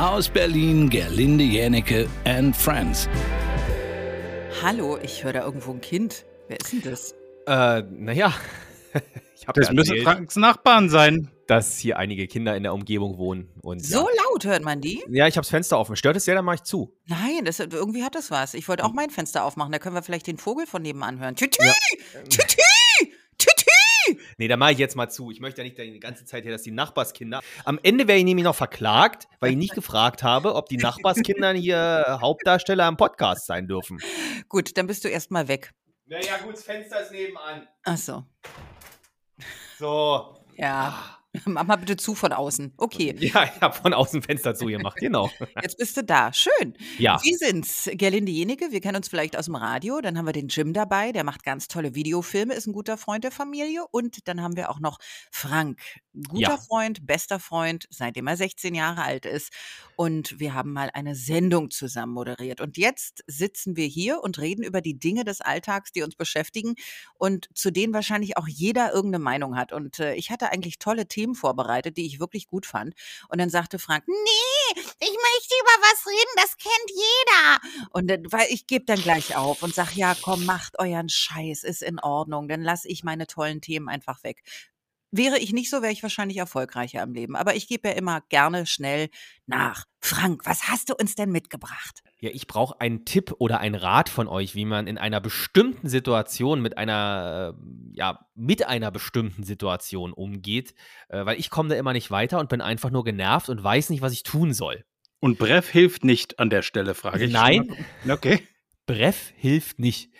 Aus Berlin, Gerlinde Jänecke and Friends. Hallo, ich höre da irgendwo ein Kind. Wer ist denn das? Äh, naja. Ich hab Das ja müssen erzählt, Franks Nachbarn sein. dass hier einige Kinder in der Umgebung wohnen. Und So laut hört man die? ja. ja, ich habe das Fenster offen. Stört es sehr, dann mache ich zu. Nein, das, irgendwie hat das was. Ich wollte Hm. auch mein Fenster aufmachen. Da können wir vielleicht den Vogel von nebenan hören. Tütü! Tütü! Tütü! Nee, dann mache ich jetzt mal zu. Ich möchte ja nicht die ganze Zeit hier, dass die Nachbarskinder. Am Ende wäre ich nämlich noch verklagt, weil ich nicht gefragt habe, ob die Nachbarskinder hier Hauptdarsteller am Podcast sein dürfen. Gut, dann bist du erstmal weg. Naja, gut, das Fenster ist nebenan. Ach so. So. Ja. Mach mal bitte zu von außen. Okay, Ja, ich habe von außen Fenster zugemacht, genau. jetzt bist du da. Schön. Ja. Wir sind's, Gerlinde Jenige. Wir kennen uns vielleicht aus dem Radio. Dann haben wir den Jim dabei, der macht ganz tolle Videofilme, ist ein guter Freund der Familie. Und dann haben wir auch noch Frank, guter Ja. Freund, bester Freund, seitdem er 16 Jahre alt ist. Und wir haben mal eine Sendung zusammen moderiert. Und jetzt sitzen wir hier und reden über die Dinge des Alltags, die uns beschäftigen und zu denen wahrscheinlich auch jeder irgendeine Meinung hat. Und äh, ich hatte eigentlich tolle Themen vorbereitet, die ich wirklich gut fand. Und dann sagte Frank, nee, ich möchte über was reden, das kennt jeder. Und dann, weil ich gebe dann gleich auf und sag, ja, komm, macht euren Scheiß, ist in Ordnung, dann lasse ich meine tollen Themen einfach weg. Wäre ich nicht so, wäre ich wahrscheinlich erfolgreicher im Leben. Aber ich gebe ja immer gerne schnell nach. Frank, was hast du uns denn mitgebracht? Ja, ich brauche einen Tipp oder einen Rat von euch, wie man in einer bestimmten Situation mit einer, äh, ja, mit einer bestimmten Situation umgeht, äh, weil ich komme da immer nicht weiter und bin einfach nur genervt und weiß nicht, was ich tun soll. Und Brev hilft nicht an der Stelle, frage ich. Nein. Okay. Breff hilft nicht.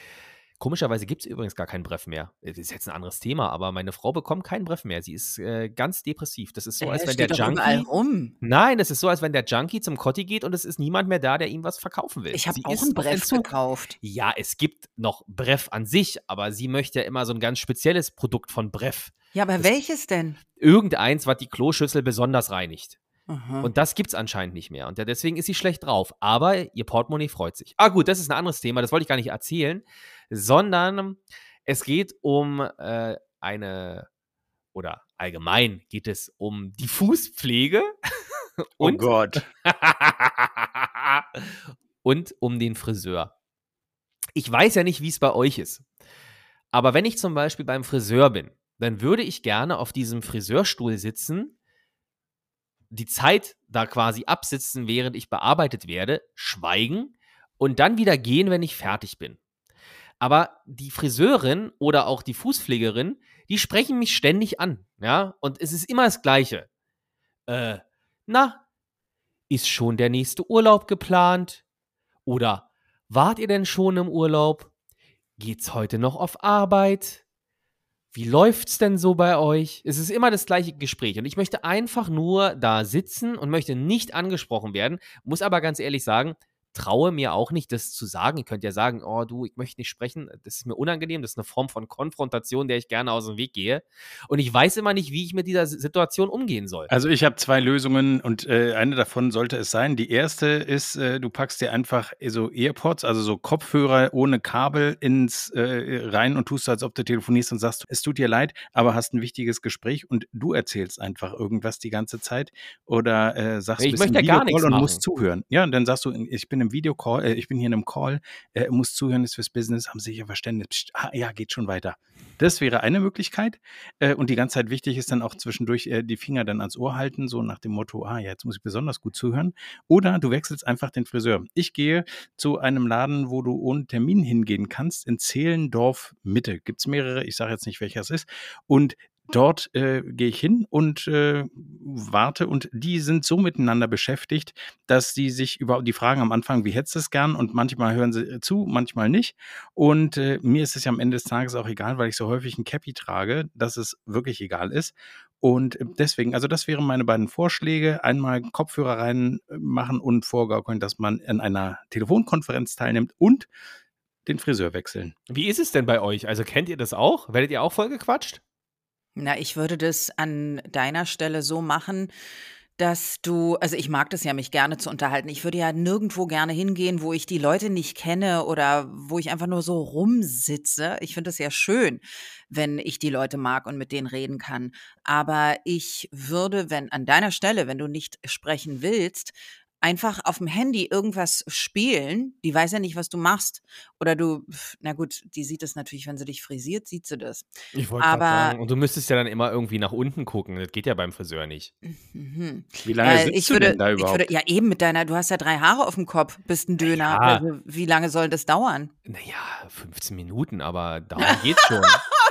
Komischerweise gibt es übrigens gar keinen Breff mehr. Das ist jetzt ein anderes Thema, aber meine Frau bekommt keinen Breff mehr. Sie ist äh, ganz depressiv. Das ist so, als Äh, wenn der Junkie. rum. Nein, das ist so, als wenn der Junkie zum Kotti geht und es ist niemand mehr da, der ihm was verkaufen will. Ich habe auch einen Breff gekauft. Ja, es gibt noch Breff an sich, aber sie möchte ja immer so ein ganz spezielles Produkt von Breff. Ja, aber Das- welches denn? Irgendeins, was die Kloschüssel besonders reinigt. Aha. Und das gibt's anscheinend nicht mehr. Und deswegen ist sie schlecht drauf. Aber ihr Portemonnaie freut sich. Ah, gut, das ist ein anderes Thema, das wollte ich gar nicht erzählen, sondern es geht um äh, eine, oder allgemein geht es um die Fußpflege Oh und, Gott. und um den Friseur. Ich weiß ja nicht, wie es bei euch ist. Aber wenn ich zum Beispiel beim Friseur bin, dann würde ich gerne auf diesem Friseurstuhl sitzen, die Zeit da quasi absitzen, während ich bearbeitet werde, schweigen und dann wieder gehen, wenn ich fertig bin. Aber die Friseurin oder auch die Fußpflegerin, die sprechen mich ständig an, ja, und es ist immer das Gleiche. Äh, na, ist schon der nächste Urlaub geplant? Oder wart ihr denn schon im Urlaub? Geht's heute noch auf Arbeit? Wie läuft's denn so bei euch? Es ist immer das gleiche Gespräch und ich möchte einfach nur da sitzen und möchte nicht angesprochen werden, muss aber ganz ehrlich sagen, traue mir auch nicht, das zu sagen. Ihr könnt ja sagen, oh du, ich möchte nicht sprechen, das ist mir unangenehm, das ist eine Form von Konfrontation, der ich gerne aus dem Weg gehe. Und ich weiß immer nicht, wie ich mit dieser Situation umgehen soll. Also ich habe zwei Lösungen und äh, eine davon sollte es sein. Die erste ist, äh, du packst dir einfach so Earpods, also so Kopfhörer ohne Kabel ins äh, rein und tust so, als ob du telefonierst und sagst, es tut dir leid, aber hast ein wichtiges Gespräch und du erzählst einfach irgendwas die ganze Zeit oder äh, sagst, Ich möchte ja gar nichts und musst zuhören. Ja, und dann sagst du, ich bin im Videocall, äh, ich bin hier in einem Call, äh, muss zuhören, ist fürs Business, haben sicher Verständnis. Psst, ah, ja, geht schon weiter. Das wäre eine Möglichkeit. Äh, und die ganze Zeit wichtig ist dann auch zwischendurch äh, die Finger dann ans Ohr halten, so nach dem Motto, ah, ja, jetzt muss ich besonders gut zuhören. Oder du wechselst einfach den Friseur. Ich gehe zu einem Laden, wo du ohne Termin hingehen kannst, in Zehlendorf Mitte. Gibt es mehrere, ich sage jetzt nicht, welcher es ist. Und Dort äh, gehe ich hin und äh, warte und die sind so miteinander beschäftigt, dass sie sich über die Fragen am Anfang, wie hättest du es gern? Und manchmal hören sie äh, zu, manchmal nicht. Und äh, mir ist es ja am Ende des Tages auch egal, weil ich so häufig ein Cappy trage, dass es wirklich egal ist. Und äh, deswegen, also das wären meine beiden Vorschläge. Einmal Kopfhörer reinmachen und vorgaukeln, dass man in einer Telefonkonferenz teilnimmt und den Friseur wechseln. Wie ist es denn bei euch? Also kennt ihr das auch? Werdet ihr auch voll gequatscht? Na, ich würde das an deiner Stelle so machen, dass du, also ich mag das ja, mich gerne zu unterhalten. Ich würde ja nirgendwo gerne hingehen, wo ich die Leute nicht kenne oder wo ich einfach nur so rumsitze. Ich finde es ja schön, wenn ich die Leute mag und mit denen reden kann. Aber ich würde, wenn an deiner Stelle, wenn du nicht sprechen willst, einfach auf dem Handy irgendwas spielen, die weiß ja nicht, was du machst. Oder du, na gut, die sieht es natürlich, wenn sie dich frisiert, sieht sie das. Ich wollte gerade sagen, und du müsstest ja dann immer irgendwie nach unten gucken. Das geht ja beim Friseur nicht. mhm. Wie lange Äh, sitzt ich du würde, denn da ich überhaupt? würde, ja eben mit deiner, du hast ja drei Haare auf dem Kopf, bist ein Döner. Ja. Also, wie lange soll das dauern? Naja, 15 Minuten, aber darum geht's schon.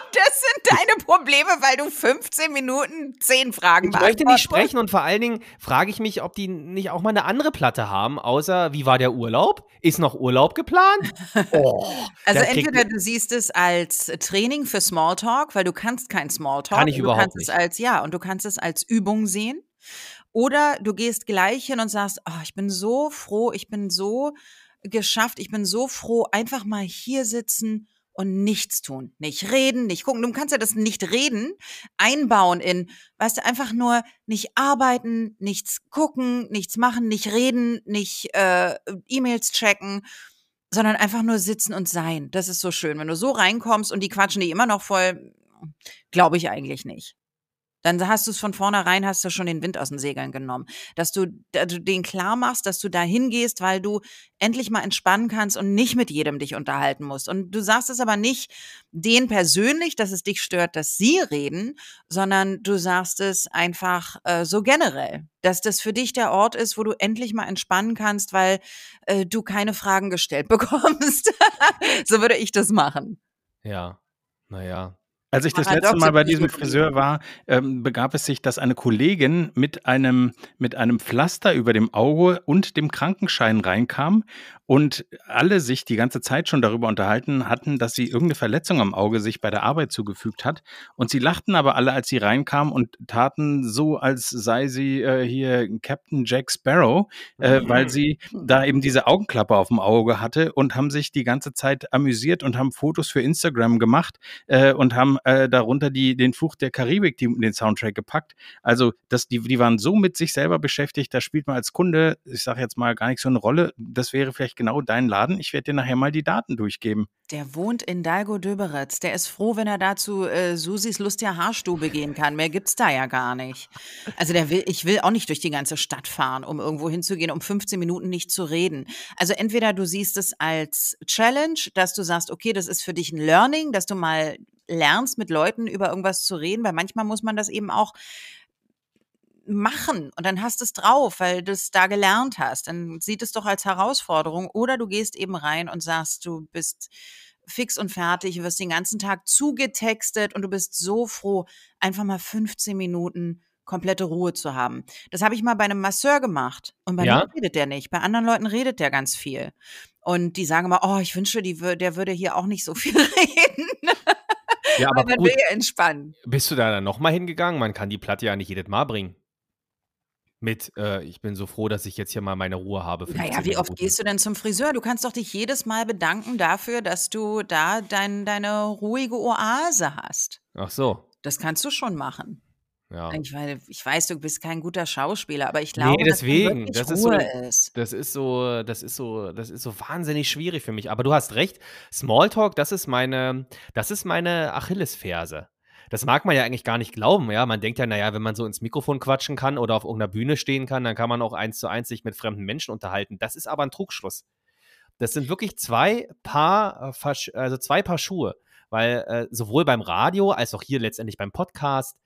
Deine Probleme, weil du 15 Minuten 10 Fragen Ich möchte nicht sprechen und vor allen Dingen frage ich mich, ob die nicht auch mal eine andere Platte haben, außer wie war der Urlaub? Ist noch Urlaub geplant? Oh, Also entweder du siehst es als Training für Smalltalk, weil du kannst kein Smalltalk. Kann ich du überhaupt kannst es nicht. als ja und du kannst es als Übung sehen. Oder du gehst gleich hin und sagst, oh, ich bin so froh, ich bin so geschafft, ich bin so froh, einfach mal hier sitzen und nichts tun, nicht reden, nicht gucken. Du kannst ja das nicht reden einbauen in, weißt du, einfach nur nicht arbeiten, nichts gucken, nichts machen, nicht reden, nicht äh, E-Mails checken, sondern einfach nur sitzen und sein. Das ist so schön. Wenn du so reinkommst und die quatschen die immer noch voll, glaube ich eigentlich nicht. Dann hast du es von vornherein, hast du schon den Wind aus den Segeln genommen. Dass du, dass du den klar machst, dass du da hingehst, weil du endlich mal entspannen kannst und nicht mit jedem dich unterhalten musst. Und du sagst es aber nicht denen persönlich, dass es dich stört, dass sie reden, sondern du sagst es einfach äh, so generell, dass das für dich der Ort ist, wo du endlich mal entspannen kannst, weil äh, du keine Fragen gestellt bekommst. so würde ich das machen. ja, naja. Als ich das Paradoxe letzte Mal bei diesem. Friseur war, ähm, begab es sich, dass eine Kollegin mit einem, mit einem Pflaster über dem Auge und dem Krankenschein reinkam und alle sich die ganze Zeit schon darüber unterhalten hatten, dass sie irgendeine Verletzung am Auge sich bei der Arbeit zugefügt hat. Und sie lachten aber alle, als sie reinkam und taten so, als sei sie äh, hier Captain Jack Sparrow, äh, weil sie da eben diese Augenklappe auf dem Auge hatte und haben sich die ganze Zeit amüsiert und haben Fotos für Instagram gemacht äh, und haben äh, darunter die, den Fluch der Karibik, die, den Soundtrack gepackt. Also das, die, die waren so mit sich selber beschäftigt, da spielt man als Kunde, ich sage jetzt mal gar nicht so eine Rolle. Das wäre vielleicht genau dein Laden. Ich werde dir nachher mal die Daten durchgeben. Der wohnt in Dalgo-Döberitz. Der ist froh, wenn er dazu äh, Susis lustiger Haarstube gehen kann. Mehr gibt's da ja gar nicht. Also der will, ich will auch nicht durch die ganze Stadt fahren, um irgendwo hinzugehen, um 15 Minuten nicht zu reden. Also entweder du siehst es als Challenge, dass du sagst, okay, das ist für dich ein Learning, dass du mal lernst, mit Leuten über irgendwas zu reden, weil manchmal muss man das eben auch machen und dann hast du es drauf, weil du es da gelernt hast. Dann sieht es doch als Herausforderung. Oder du gehst eben rein und sagst, du bist fix und fertig, du wirst den ganzen Tag zugetextet und du bist so froh, einfach mal 15 Minuten komplette Ruhe zu haben. Das habe ich mal bei einem Masseur gemacht und bei Ja? mir redet der nicht. Bei anderen Leuten redet der ganz viel. Und die sagen immer, oh, ich wünsche, die, der würde hier auch nicht so viel reden. Ja, aber man gut, will ja entspannen. bist du da dann nochmal hingegangen? Man kann die Platte ja nicht jedes Mal bringen. Mit, äh, ich bin so froh, dass ich jetzt hier mal meine Ruhe habe. Naja, wie oft gehst du denn zum Friseur? Du kannst doch dich jedes Mal bedanken dafür, dass du da dein, deine ruhige Oase hast. Ach so, Das kannst du schon machen. Ja. Ich, weil, ich weiß, du bist kein guter Schauspieler, aber ich glaube, Nee, deswegen. dass Das da ist wirklich so- Ruhe ist. Das ist so, das ist so, das ist so wahnsinnig schwierig für mich. Aber du hast recht. Smalltalk, das ist meine, das ist meine Achillesferse. Das mag man ja eigentlich gar nicht glauben, ja. Man denkt ja, naja, wenn man so ins Mikrofon quatschen kann oder auf irgendeiner Bühne stehen kann, dann kann man auch eins zu eins sich mit fremden Menschen unterhalten. Das ist aber ein Trugschluss. Das sind wirklich zwei Paar, äh, also zwei Paar Schuhe. Weil äh, sowohl beim Radio als auch hier letztendlich beim Podcast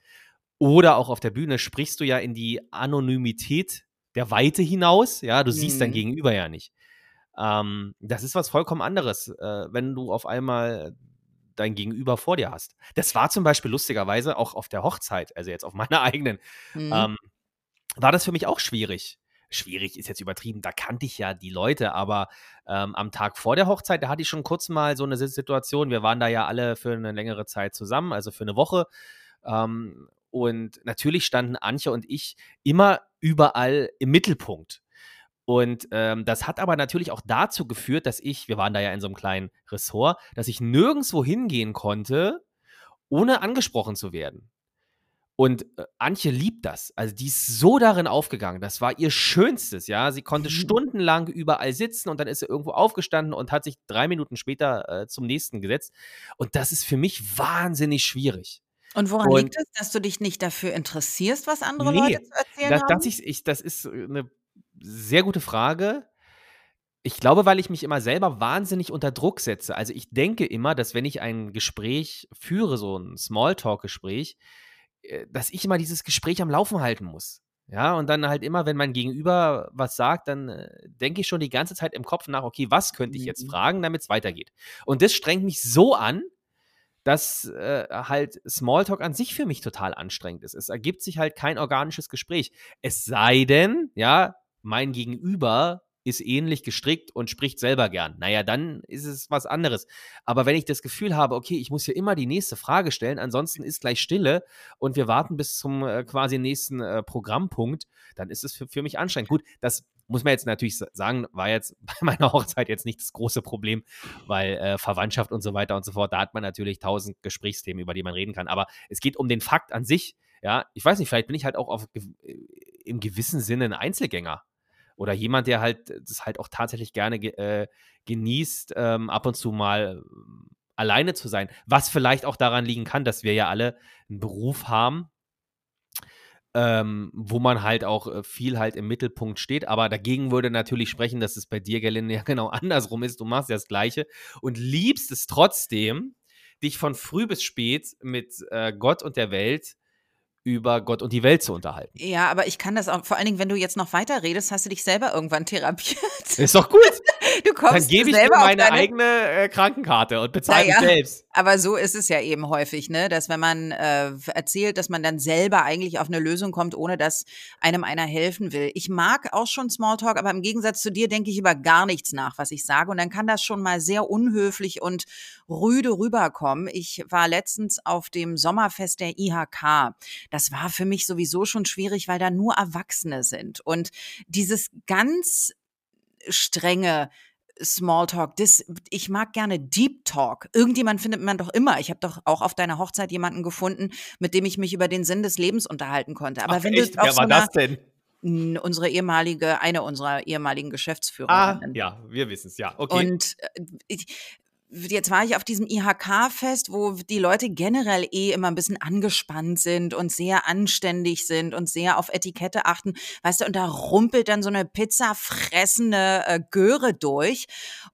oder auch auf der Bühne sprichst du ja in die Anonymität der Weite hinaus. Ja, du siehst dein Mhm. Gegenüber ja nicht. Ähm, das ist was vollkommen anderes, äh, wenn du auf einmal dein Gegenüber vor dir hast. Das war zum Beispiel lustigerweise auch auf der Hochzeit, also jetzt auf meiner eigenen, Mhm. ähm, war das für mich auch schwierig. Schwierig ist jetzt übertrieben, da kannte ich ja die Leute, aber ähm, am Tag vor der Hochzeit, da hatte ich schon kurz mal so eine Si- Situation. Wir waren da ja alle für eine längere Zeit zusammen, also für eine Woche. Ähm, und natürlich standen Antje und ich immer überall im Mittelpunkt. Und ähm, das hat aber natürlich auch dazu geführt, dass ich, wir waren da ja in so einem kleinen Ressort, dass ich nirgendwo hingehen konnte, ohne angesprochen zu werden. Und äh, Antje liebt das. Also die ist so darin aufgegangen. Das war ihr Schönstes, ja. Sie konnte Mhm. stundenlang überall sitzen und dann ist sie irgendwo aufgestanden und hat sich drei Minuten später äh, zum nächsten gesetzt. Und das ist für mich wahnsinnig schwierig. Und woran und- liegt es, dass du dich nicht dafür interessierst, was andere Nee, Leute zu erzählen Das, haben? dass ich, ich, das ist äh, eine, sehr gute Frage. Ich glaube, weil ich mich immer selber wahnsinnig unter Druck setze. Also ich denke immer, dass wenn ich ein Gespräch führe, so ein Smalltalk-Gespräch, äh, dass ich immer dieses Gespräch am Laufen halten muss. Ja, und dann halt immer, wenn mein Gegenüber was sagt, dann äh, denke ich schon die ganze Zeit im Kopf nach, okay, was könnte ich jetzt Mhm. fragen, damit es weitergeht. Und das strengt mich so an, dass äh, halt Smalltalk an sich für mich total anstrengend ist. Es ergibt sich halt kein organisches Gespräch. Es sei denn, ja, mein Gegenüber ist ähnlich gestrickt und spricht selber gern. Naja, dann ist es was anderes. Aber wenn ich das Gefühl habe, okay, ich muss hier immer die nächste Frage stellen, ansonsten ist gleich Stille und wir warten bis zum äh, quasi nächsten äh, Programmpunkt, dann ist es für, für mich anstrengend. Gut, das muss man jetzt natürlich sa- sagen, war jetzt bei meiner Hochzeit jetzt nicht das große Problem, weil äh, Verwandtschaft und so weiter und so fort, da hat man natürlich tausend Gesprächsthemen, über die man reden kann. Aber es geht um den Fakt an sich. Ja, ich weiß nicht, vielleicht bin ich halt auch auf, gew- im gewissen Sinne ein Einzelgänger. Oder jemand, der halt das halt auch tatsächlich gerne ge äh, genießt, ähm, ab und zu mal ähm, alleine zu sein. Was vielleicht auch daran liegen kann, dass wir ja alle einen Beruf haben, ähm, wo man halt auch äh, viel halt im Mittelpunkt steht. Aber dagegen würde natürlich sprechen, dass es bei dir, Gelinde, ja genau andersrum ist. Du machst ja das Gleiche und liebst es trotzdem, dich von früh bis spät mit äh, Gott und der Welt über Gott und die Welt zu unterhalten. Ja, aber ich kann das auch, vor allen Dingen, wenn du jetzt noch weiter redest, hast du dich selber irgendwann therapiert. Ist doch gut. Du kommst Dann gebe ich dir meine deine eigene äh, Krankenkarte und bezahle Naja. mich selbst. Aber so ist es ja eben häufig, ne? Dass wenn man äh, erzählt, dass man dann selber eigentlich auf eine Lösung kommt, ohne dass einem einer helfen will. Ich mag auch schon Smalltalk, aber im Gegensatz zu dir denke ich über gar nichts nach, was ich sage. Und dann kann das schon mal sehr unhöflich und rüde rüberkommen. Ich war letztens auf dem Sommerfest der IHK. Das war für mich sowieso schon schwierig, weil da nur Erwachsene sind. Und dieses ganz strenge Smalltalk, das, ich mag gerne Deep Talk. Irgendjemand findet man doch immer. Ich habe doch auch auf deiner Hochzeit jemanden gefunden, mit dem ich mich über den Sinn des Lebens unterhalten konnte. Aber Ach, wenn echt? du Wer so war das denn? Unsere ehemalige, eine unserer ehemaligen Ah, Geschäftsführerinnen. ja, wir wissen es, ja. Okay. Und äh, ich, jetzt war ich auf diesem IHK-Fest, wo die Leute generell eh immer ein bisschen angespannt sind und sehr anständig sind und sehr auf Etikette achten. Weißt du, und da rumpelt dann so eine pizzafressende äh, Göre durch.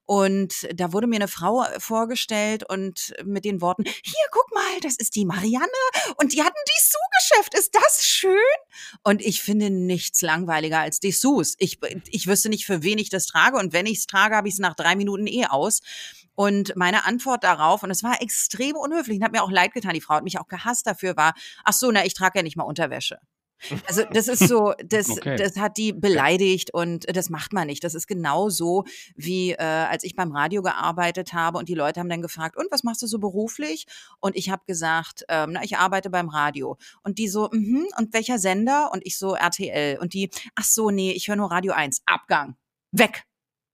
Und da wurde mir eine Frau vorgestellt und mit den Worten, hier, guck mal, das ist die Marianne und die hatten Dessous-Geschäft. Ist das schön? Und ich finde nichts langweiliger als Dessous. Ich, ich wüsste nicht, für wen ich das trage. Und wenn ich es trage, habe ich es nach drei Minuten eh aus. Und meine Antwort darauf, und es war extrem unhöflich und hat mir auch leid getan, die Frau hat mich auch gehasst dafür, war, ach so, na, ich trage ja nicht mal Unterwäsche. Also das ist so, das, Okay. das hat die beleidigt und das macht man nicht. Das ist genauso wie äh, als ich beim Radio gearbeitet habe und die Leute haben dann gefragt, und was machst du so beruflich? Und ich habe gesagt, ähm, na, ich arbeite beim Radio. Und die so, mhm, und welcher Sender? Und ich so, RTL. Und die, ach so, nee, ich höre nur Radio 1. Abgang. Weg.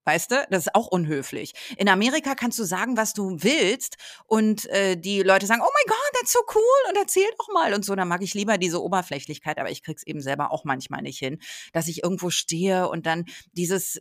Weißt du, das ist auch unhöflich. In Amerika kannst du sagen, was du willst und äh, die Leute sagen, oh mein Gott, that's so cool und erzähl doch mal und so. Da mag ich lieber diese Oberflächlichkeit, aber ich krieg's eben selber auch manchmal nicht hin, dass ich irgendwo stehe und dann dieses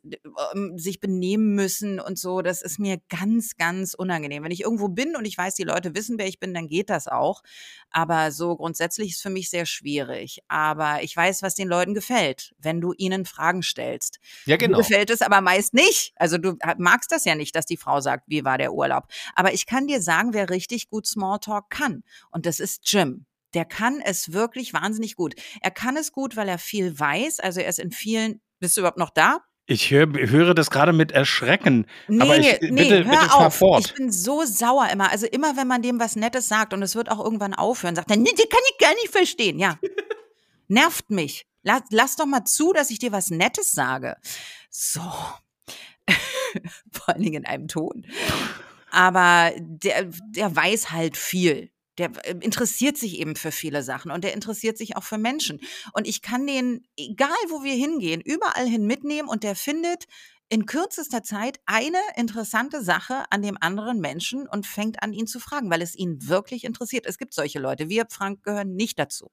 ähm, sich benehmen müssen und so, das ist mir ganz, ganz unangenehm. Wenn ich irgendwo bin und ich weiß, die Leute wissen, wer ich bin, dann geht das auch. Aber so grundsätzlich ist für mich sehr schwierig. Aber ich weiß, was den Leuten gefällt, wenn du ihnen Fragen stellst. ja, Mir genau. gefällt es aber meist nicht. Also du magst das ja nicht, dass die Frau sagt, wie war der Urlaub. Aber ich kann dir sagen, wer richtig gut Smalltalk kann. Und das ist Jim. Der kann es wirklich wahnsinnig gut. Er kann es gut, weil er viel weiß. Also er ist in vielen. Bist du überhaupt noch da? Ich hör, höre das gerade mit Erschrecken. Nee, Aber ich- nee, bitte- hör bitte auf. fort. Ich bin so sauer immer. Also immer, wenn man dem was Nettes sagt und es wird auch irgendwann aufhören, sagt er, nee, die kann ich gar nicht verstehen. Ja, nervt mich. Lass, lass doch mal zu, dass ich dir was Nettes sage. So. Vor allen Dingen in einem Ton. Aber der, der weiß halt viel. Der äh, interessiert sich eben für viele Sachen und der interessiert sich auch für Menschen. Und ich kann den, egal wo wir hingehen, überall hin mitnehmen und der findet in kürzester Zeit eine interessante Sache an dem anderen Menschen und fängt an, ihn zu fragen, weil es ihn wirklich interessiert. Es gibt solche Leute. Wir, Frank, gehören nicht dazu.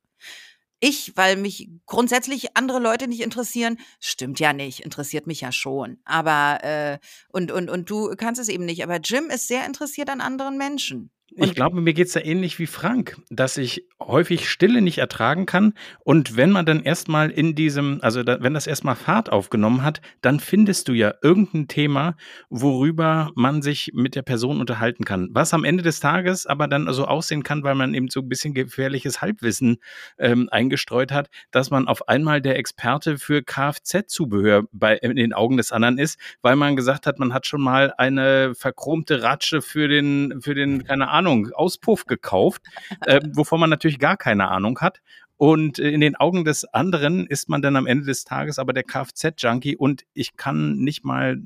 Ich, weil mich grundsätzlich andere Leute nicht interessieren, stimmt ja nicht, interessiert mich ja schon. Aber äh, und, und, und du kannst es eben nicht. Aber Jim ist sehr interessiert an anderen Menschen. Ich glaube, mir geht es da ähnlich wie Frank, dass ich häufig Stille nicht ertragen kann. Und wenn man dann erstmal in diesem, also da, wenn das erstmal Fahrt aufgenommen hat, dann findest du ja irgendein Thema, worüber man sich mit der Person unterhalten kann. Was am Ende des Tages aber dann so aussehen kann, weil man eben so ein bisschen gefährliches Halbwissen ähm, eingestreut hat, dass man auf einmal der Experte für Kfz-Zubehör bei, in den Augen des anderen ist, weil man gesagt hat, man hat schon mal eine verchromte Ratsche für den, für den, keine Ahnung, Ahnung, Auspuff gekauft, äh, wovon man natürlich gar keine Ahnung hat. Und äh, in den Augen des anderen ist man dann am Ende des Tages aber der Kfz-Junkie und ich kann nicht mal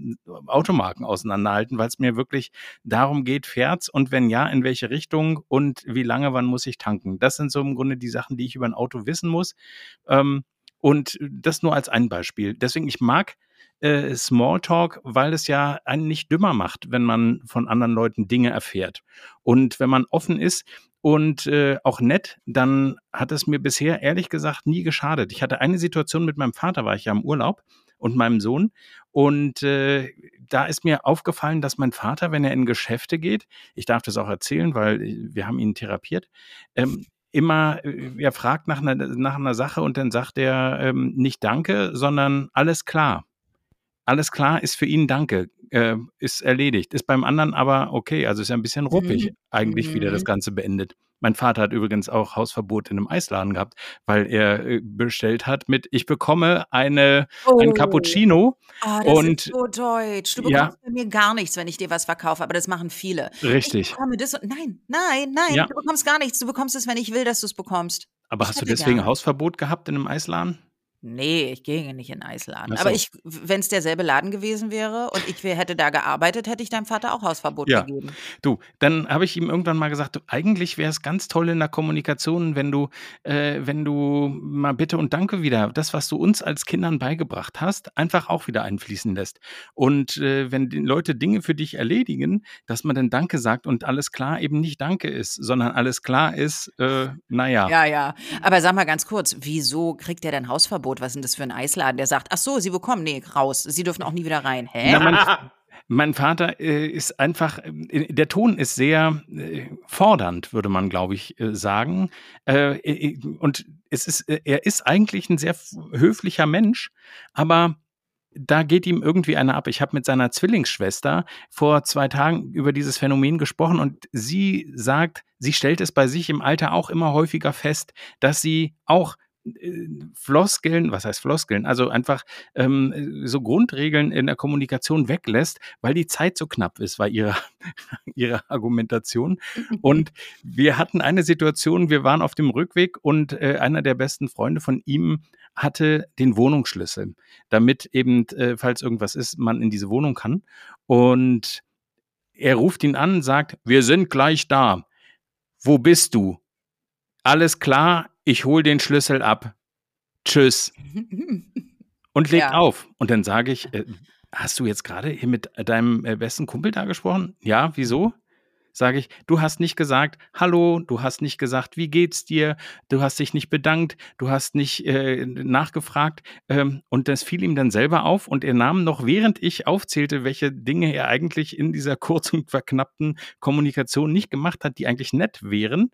Automarken auseinanderhalten, weil es mir wirklich darum geht, fährt's und wenn ja, in welche Richtung und wie lange, wann muss ich tanken. Das sind so im Grunde die Sachen, die ich über ein Auto wissen muss. Ähm, und das nur als ein Beispiel. Deswegen, ich mag äh, Smalltalk, weil es ja einen nicht dümmer macht, wenn man von anderen Leuten Dinge erfährt. Und wenn man offen ist und äh, auch nett, dann hat es mir bisher ehrlich gesagt nie geschadet. Ich hatte eine Situation mit meinem Vater, war ich ja im Urlaub und meinem Sohn. Und äh, da ist mir aufgefallen, dass mein Vater, wenn er in Geschäfte geht, ich darf das auch erzählen, weil wir haben ihn therapiert, ähm, immer, äh, er fragt nach einer, nach einer Sache und dann sagt er ähm, nicht Danke, sondern alles klar alles klar, ist für ihn Danke, äh, ist erledigt. Ist beim anderen aber okay, also ist ja ein bisschen ruppig mhm. eigentlich, wie der das mhm. Ganze beendet. Mein Vater hat übrigens auch Hausverbot in einem Eisladen gehabt, weil er äh, bestellt hat mit, ich bekomme eine, oh. ein Cappuccino. Oh, das und, ist so deutsch. Du bekommst ja. bei mir gar nichts, wenn ich dir was verkaufe, aber das machen viele. Richtig. Ich bekomme das und, nein, nein, nein, ja. du bekommst gar nichts. Du bekommst es, wenn ich will, dass du es bekommst. Aber ich hast du deswegen Hausverbot gehabt in einem Eisladen? Nee, ich gehe nicht in Eisladen. So. Aber ich, wenn es derselbe Laden gewesen wäre und ich hätte da gearbeitet, hätte ich deinem Vater auch Hausverbot ja. gegeben. Du, dann habe ich ihm irgendwann mal gesagt, du, eigentlich wäre es ganz toll in der Kommunikation, wenn du, äh, wenn du mal Bitte und Danke wieder, das, was du uns als Kindern beigebracht hast, einfach auch wieder einfließen lässt. Und äh, wenn die Leute Dinge für dich erledigen, dass man dann Danke sagt und alles klar eben nicht Danke ist, sondern alles klar ist, äh, naja. Ja, ja. Aber sag mal ganz kurz, wieso kriegt der denn Hausverbot? Angebot. Was denn das für ein Eisladen? Der sagt, ach so, Sie bekommen, nee, raus. Sie dürfen auch nie wieder rein. Hä? Na, mein, mein, Vater äh, ist einfach, äh, der Ton ist sehr äh, fordernd, würde man, glaube ich, äh, sagen. Äh, äh, und es ist, er ist eigentlich ein sehr höflicher Mensch, aber da geht ihm irgendwie einer ab. Ich habe mit seiner Zwillingsschwester vor zwei Tagen über dieses Phänomen gesprochen und sie sagt, sie stellt es bei sich im Alter auch immer häufiger fest, dass sie auch Floskeln, was heißt Floskeln? Also einfach ähm, so Grundregeln in der Kommunikation weglässt, weil die Zeit so knapp ist, war ihre, ihre Argumentation. Und wir hatten eine Situation, wir waren auf dem Rückweg und äh, einer der besten Freunde von ihm hatte den Wohnungsschlüssel, damit eben, äh, falls irgendwas ist, man in diese Wohnung kann. Und er ruft ihn an, sagt, wir sind gleich da. Wo bist du? Alles klar, ich hole den Schlüssel ab. Tschüss. Und legt ja. auf. Und dann sage ich, äh, hast du jetzt gerade hier mit deinem äh, besten Kumpel da gesprochen? Ja, wieso? Sage ich, du hast nicht gesagt, hallo, du hast nicht gesagt, wie geht's dir, du hast dich nicht bedankt, du hast nicht äh, nachgefragt. Ähm, und das fiel ihm dann selber auf und er nahm noch, während ich aufzählte, welche Dinge er eigentlich in dieser kurz und verknappten Kommunikation nicht gemacht hat, die eigentlich nett wären,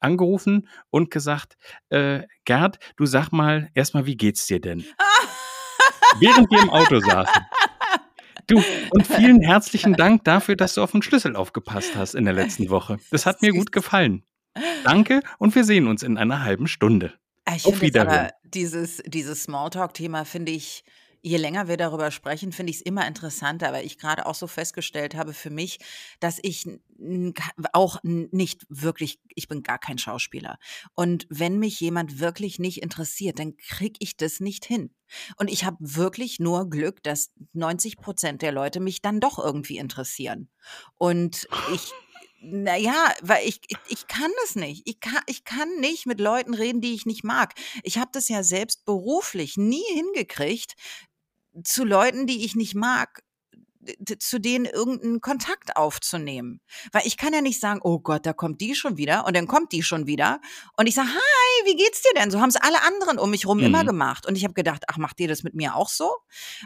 angerufen und gesagt, äh, Gerd, du sag mal erstmal, wie geht's dir denn? Während wir im Auto saßen. Du, und vielen herzlichen Dank dafür, dass du auf den Schlüssel aufgepasst hast in der letzten Woche. Das hat mir gut gefallen. Danke und wir sehen uns in einer halben Stunde. Ich auf Wiederhören. dieses, dieses Smalltalk-Thema finde ich je länger wir darüber sprechen, finde ich es immer interessanter, weil ich gerade auch so festgestellt habe für mich, dass ich auch nicht wirklich, ich bin gar kein Schauspieler. Und wenn mich jemand wirklich nicht interessiert, dann kriege ich das nicht hin. Und ich habe wirklich nur Glück, dass 90 Prozent der Leute mich dann doch irgendwie interessieren. Und ich naja, weil ich, ich, ich kann das nicht. Ich kann, ich kann nicht mit Leuten reden, die ich nicht mag. Ich habe das ja selbst beruflich nie hingekriegt, zu Leuten, die ich nicht mag, zu denen irgendeinen Kontakt aufzunehmen. Weil ich kann ja nicht sagen, oh Gott, da kommt die schon wieder und dann kommt die schon wieder. Und ich sage, hi, wie geht's dir denn? So haben es alle anderen um mich rum immer Mhm. gemacht. Und ich habe gedacht, ach, macht ihr das mit mir auch so?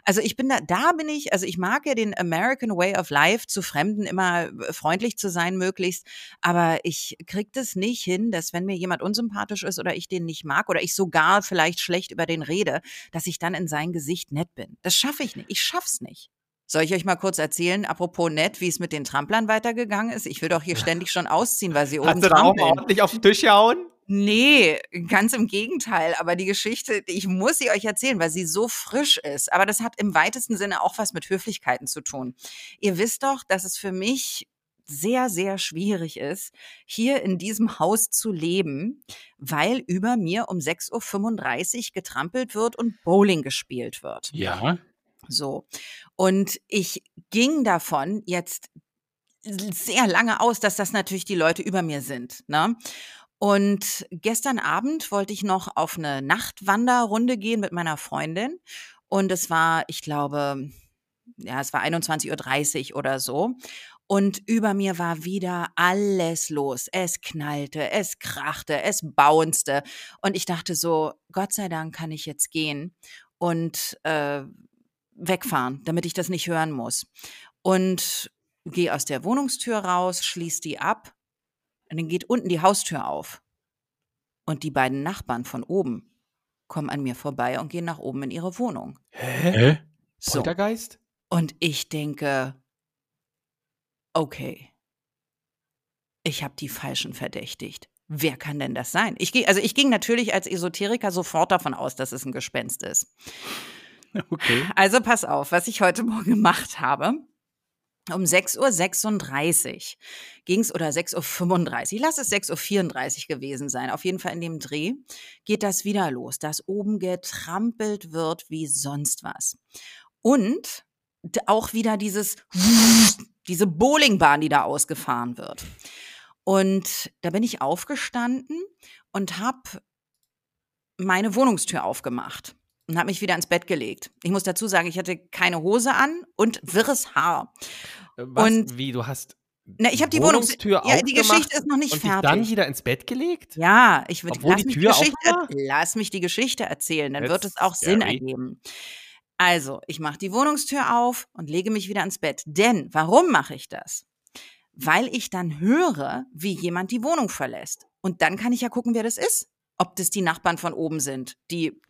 Also ich bin da, da bin ich, also ich mag ja den American Way of Life, zu Fremden immer äh, freundlich zu sein möglichst, aber ich krieg das nicht hin, dass wenn mir jemand unsympathisch ist oder ich den nicht mag oder ich sogar vielleicht schlecht über den rede, dass ich dann in sein Gesicht nett bin. Das schaffe ich nicht. Ich schaff's nicht. Soll ich euch mal kurz erzählen, apropos nett, wie es mit den Tramplern weitergegangen ist? Ich will doch hier ständig schon ausziehen, weil sie oben Hast du da auch ordentlich auf den Tisch gehauen? Nee, ganz im Gegenteil. Aber die Geschichte, ich muss sie euch erzählen, weil sie so frisch ist. Aber das hat im weitesten Sinne auch was mit Höflichkeiten zu tun. Ihr wisst doch, dass es für mich sehr, sehr schwierig ist, hier in diesem Haus zu leben, weil über mir um 6.35 Uhr getrampelt wird und Bowling gespielt wird. Ja. So. Und ich ging davon jetzt sehr lange aus, dass das natürlich die Leute über mir sind. Ne? Und gestern Abend wollte ich noch auf eine Nachtwanderrunde gehen mit meiner Freundin. Und es war, ich glaube, ja, es war 21.30 Uhr oder so. Und über mir war wieder alles los. Es knallte, es krachte, es bouncete. Und ich dachte so, Gott sei Dank kann ich jetzt gehen und äh, wegfahren, damit ich das nicht hören muss. Und gehe aus der Wohnungstür raus, schließe die ab und dann geht unten die Haustür auf. Und die beiden Nachbarn von oben kommen an mir vorbei und gehen nach oben in ihre Wohnung. Hä? Hä? So. Poltergeist? Und ich denke, okay, ich habe die Falschen verdächtigt. Wer kann denn das sein? Ich gehe, also ich ging natürlich als Esoteriker sofort davon aus, dass es ein Gespenst ist. Okay. Also pass auf, was ich heute Morgen gemacht habe. Um 6.36 Uhr ging es, oder 6.35 Uhr, lass es 6.34 Uhr gewesen sein, auf jeden Fall in dem Dreh, geht das wieder los, dass oben getrampelt wird wie sonst was. Und auch wieder dieses, diese Bowlingbahn, die da ausgefahren wird. Und da bin ich aufgestanden und habe meine Wohnungstür aufgemacht und habe mich wieder ins Bett gelegt. Ich muss dazu sagen, ich hatte keine Hose an und wirres Haar. Äh, Was? Und- Wie, du hast Na, ich habe die Wohnungs- Wohnungstür Ja, die Geschichte ist noch nicht und fertig. dann wieder ins Bett gelegt? Ja, ich würde lass die mich Geschichte, war? lass mich die Geschichte erzählen, dann wird That's es auch Sinn scary. ergeben. Also, ich mache die Wohnungstür auf und lege mich wieder ins Bett. Denn, warum mache ich das? Weil ich dann höre, wie jemand die Wohnung verlässt. Und dann kann ich ja gucken, wer das ist. Ob das die Nachbarn von oben sind, die,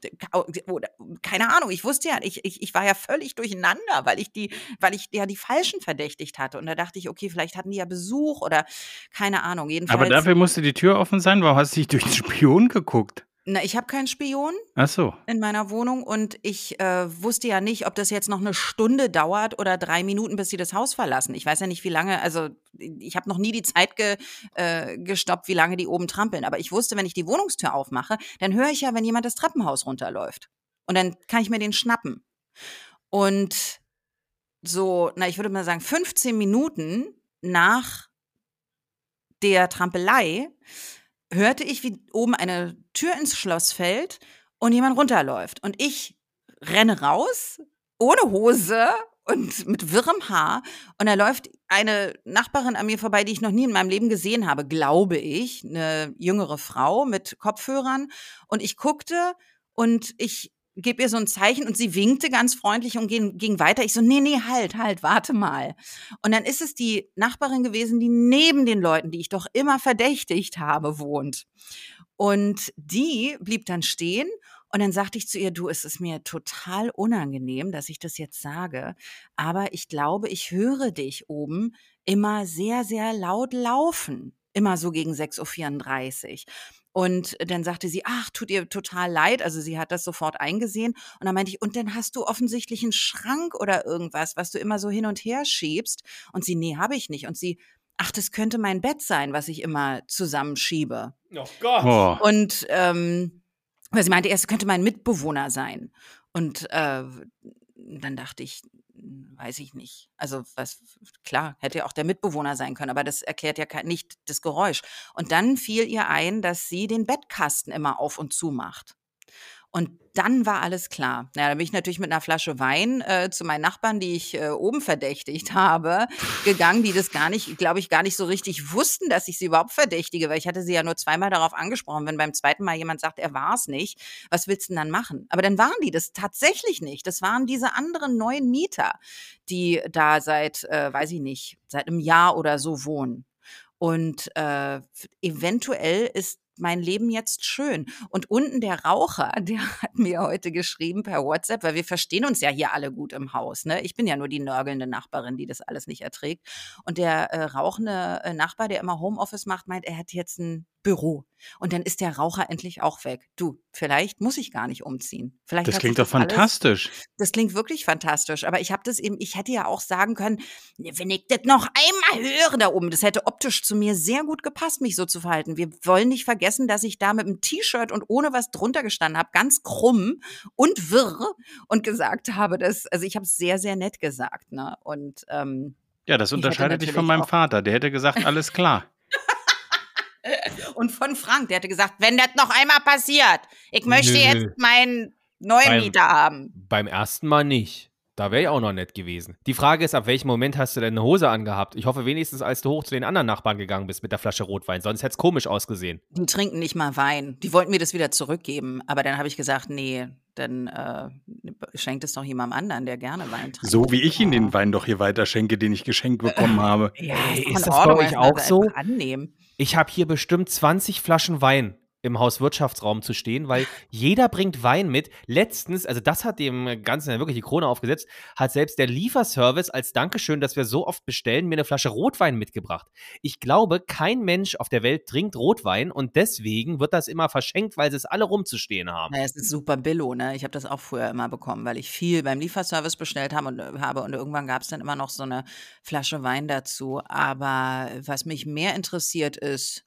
oder, keine Ahnung, ich wusste ja, ich, ich, ich war ja völlig durcheinander, weil ich die, weil ich ja die Falschen verdächtigt hatte. Und da dachte ich, okay, vielleicht hatten die ja Besuch oder keine Ahnung. Jedenfalls, Aber dafür musste die Tür offen sein. Warum hast du dich durch den Spion geguckt? Na, ich habe keinen Spion. Ach so. in meiner Wohnung und ich äh, wusste ja nicht, ob das jetzt noch eine Stunde dauert oder drei Minuten, bis sie das Haus verlassen. Ich weiß ja nicht, wie lange, also ich habe noch nie die Zeit ge, äh, gestoppt, wie lange die oben trampeln. Aber ich wusste, wenn ich die Wohnungstür aufmache, dann höre ich ja, wenn jemand das Treppenhaus runterläuft. Und dann kann ich mir den schnappen. Und so, na, ich würde mal sagen, 15 Minuten nach der Trampelei hörte ich, wie oben eine Tür ins Schloss fällt und jemand runterläuft. Und ich renne raus, ohne Hose und mit wirrem Haar. Und da läuft eine Nachbarin an mir vorbei, die ich noch nie in meinem Leben gesehen habe, glaube ich. Eine jüngere Frau mit Kopfhörern. Und ich guckte und ich gebe ihr so ein Zeichen und sie winkte ganz freundlich und ging, ging weiter. Ich so, nee, nee, halt, halt, warte mal. Und dann ist es die Nachbarin gewesen, die neben den Leuten, die ich doch immer verdächtigt habe, wohnt. Und die blieb dann stehen und dann sagte ich zu ihr, du, es ist mir total unangenehm, dass ich das jetzt sage, aber ich glaube, ich höre dich oben immer sehr, sehr laut laufen. Immer so gegen 6.34 Uhr. Und dann sagte sie, ach, tut ihr total leid. Also sie hat das sofort eingesehen. Und dann meinte ich, und dann hast du offensichtlich einen Schrank oder irgendwas, was du immer so hin und her schiebst. Und sie, nee, habe ich nicht. Und sie, ach, das könnte mein Bett sein, was ich immer zusammenschiebe. Oh Gott. Oh. Und ähm, weil sie meinte, erst könnte mein Mitbewohner sein. Und äh, dann dachte ich, weiß ich nicht. Also was klar, hätte ja auch der Mitbewohner sein können, aber das erklärt ja nicht das Geräusch. Und dann fiel ihr ein, dass sie den Bettkasten immer auf und zu macht. Und dann war alles klar. Ja, da bin ich natürlich mit einer Flasche Wein äh, zu meinen Nachbarn, die ich äh, oben verdächtigt habe, gegangen, die das gar nicht, glaube ich, gar nicht so richtig wussten, dass ich sie überhaupt verdächtige, weil ich hatte sie ja nur zweimal darauf angesprochen. Wenn beim zweiten Mal jemand sagt, er war es nicht, was willst du denn dann machen? Aber dann waren die das tatsächlich nicht. Das waren diese anderen neuen Mieter, die da seit, äh, weiß ich nicht, seit einem Jahr oder so wohnen. Und äh, eventuell ist mein Leben jetzt schön. Und unten der Raucher, der hat mir heute geschrieben per WhatsApp, weil wir verstehen uns ja hier alle gut im Haus. Ne? Ich bin ja nur die nörgelnde Nachbarin, die das alles nicht erträgt. Und der äh, rauchende äh, Nachbar, der immer Homeoffice macht, meint, er hat jetzt ein Büro. Und dann ist der Raucher endlich auch weg. Du, vielleicht muss ich gar nicht umziehen. Vielleicht Das klingt doch das alles- fantastisch. das klingt wirklich fantastisch. Aber ich habe das eben, ich hätte ja auch sagen können, "Ne, wenn ich das noch einmal höre da oben, das hätte optisch zu mir sehr gut gepasst, mich so zu verhalten. Wir wollen nicht vergessen, dass ich da mit einem T-Shirt und ohne was drunter gestanden habe, ganz krumm und wirr und gesagt habe, dass, also ich habe es sehr, sehr nett gesagt. Ne? Und ähm, Ja, das Ich hätte unterscheidet dich von meinem Vater. Der hätte gesagt, alles klar. Und von Frank, der hatte gesagt, wenn das noch einmal passiert, ich möchte Nö. jetzt meinen neuen Beim- Mieter haben. Beim ersten Mal nicht. Da wäre ich auch noch nett gewesen. Die Frage ist, ab welchem Moment hast du denn eine Hose angehabt? Ich hoffe wenigstens, als du hoch zu den anderen Nachbarn gegangen bist mit der Flasche Rotwein. Sonst hätte es komisch ausgesehen. Die trinken nicht mal Wein. Die wollten mir das wieder zurückgeben. Aber dann habe ich gesagt, nee, dann äh, schenkt es doch jemandem anderen, der gerne Wein trinkt. So wie ich ihn den Wein doch hier weiter schenke, den ich geschenkt bekommen habe. Ja, ist in das bei euch auch so? Annehmen. Ich habe hier bestimmt 20 Flaschen Wein im Hauswirtschaftsraum zu stehen, weil jeder bringt Wein mit. Letztens, also das hat dem Ganzen ja wirklich die Krone aufgesetzt, hat selbst der Lieferservice als Dankeschön, dass wir so oft bestellen, mir eine Flasche Rotwein mitgebracht. Ich glaube, kein Mensch auf der Welt trinkt Rotwein und deswegen wird das immer verschenkt, weil sie es alle rumzustehen haben. Ja, es ist super Billo, ne? Ich habe das auch früher immer bekommen, weil ich viel beim Lieferservice bestellt habe und, äh, habe und irgendwann gab es dann immer noch so eine Flasche Wein dazu. Aber was mich mehr interessiert ist,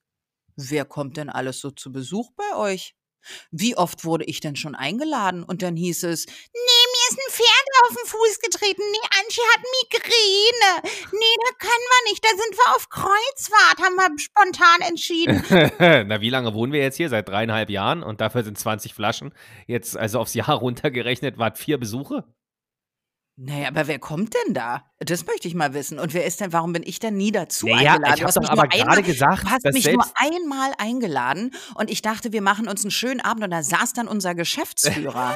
wer kommt denn alles so zu Besuch bei euch? Wie oft wurde ich denn schon eingeladen? Und dann hieß es, nee, mir ist ein Pferd auf den Fuß getreten. Nee, Antje hat Migräne. Nee, da können wir nicht. Da sind wir auf Kreuzfahrt, haben wir spontan entschieden. Na, wie lange wohnen wir jetzt hier? Seit dreieinhalb Jahren und dafür sind 20 Flaschen. Jetzt, also aufs Jahr runtergerechnet, war vier Besuche? Naja, aber wer kommt denn da? Das möchte ich mal wissen. Und wer ist denn, warum bin ich denn nie dazu Naja, eingeladen? ich habe hast doch mich aber gerade gesagt, Du hast mich nur einmal eingeladen und ich dachte, wir machen uns einen schönen Abend und da saß dann unser Geschäftsführer.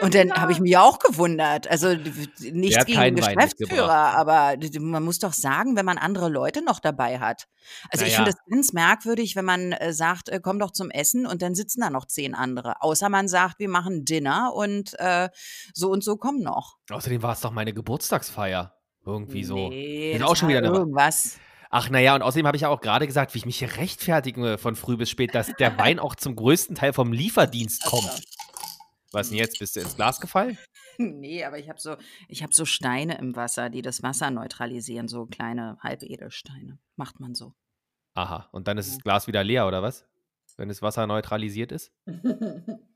Und dann habe ich mich auch gewundert. Also nichts gegen den Geschäftsführer, aber man muss doch sagen, wenn man andere Leute noch dabei hat. Also ich Naja. finde das ganz merkwürdig, wenn man äh, sagt, äh, komm doch zum Essen und dann sitzen da noch zehn andere. Außer man sagt, wir machen Dinner und äh, so und so kommen noch. Außerdem war es doch meine Geburtstagsfeier. Irgendwie so. Nee, Ist das auch schon wieder eine- irgendwas. Ach naja, und außerdem habe ich ja auch gerade gesagt, wie ich mich hier rechtfertige von früh bis spät, dass der Wein auch zum größten Teil vom Lieferdienst kommt. Was denn jetzt? Bist du ins Glas gefallen? Nee, aber ich habe so, ich habe so Steine im Wasser, die das Wasser neutralisieren, so kleine Halbedelsteine. Macht man so. Aha, und dann ist das Glas wieder leer, oder was? Wenn das Wasser neutralisiert ist?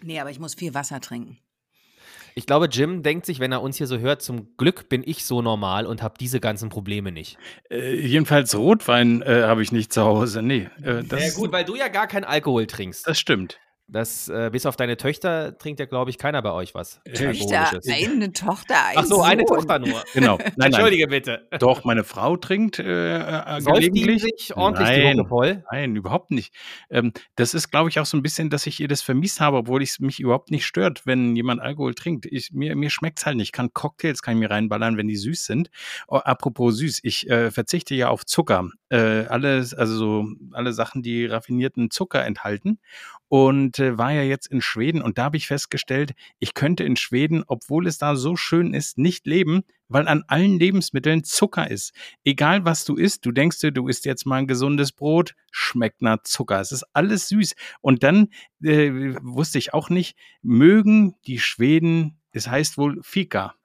Nee, aber ich muss viel Wasser trinken. Ich glaube, Jim denkt sich, wenn er uns hier so hört, zum Glück bin ich so normal und habe diese ganzen Probleme nicht. Äh, jedenfalls Rotwein äh, habe ich nicht zu Hause. Nee, äh, das, ja gut, weil du ja gar keinen Alkohol trinkst. das stimmt. Das, äh, bis auf deine Töchter trinkt ja, glaube ich, keiner bei euch was. Töchter, eine Tochter, ein Ach so, eine Sohn. Tochter nur. Genau. Nein, nein. Entschuldige bitte. Doch, meine Frau trinkt äh, äh, die gelegentlich. sich ordentlich Nein. Voll? Nein, überhaupt nicht. Ähm, das ist, glaube ich, auch so ein bisschen, dass ich ihr das vermisst habe, obwohl es mich überhaupt nicht stört, wenn jemand Alkohol trinkt. Ich, mir mir schmeckt es halt nicht. Ich kann Cocktails kann ich mir reinballern, wenn die süß sind. Oh, apropos süß, ich äh, verzichte ja auf Zucker. Äh, alles, also so alle Sachen, die raffinierten Zucker enthalten. Und äh, war ja jetzt in Schweden und da habe ich festgestellt, ich könnte in Schweden, obwohl es da so schön ist, nicht leben, weil an allen Lebensmitteln Zucker ist. Egal was du isst, du denkst dir, du isst jetzt mal ein gesundes Brot, schmeckt nach Zucker. Es ist alles süß. Und dann äh, wusste ich auch nicht, mögen die Schweden, es heißt wohl Fika.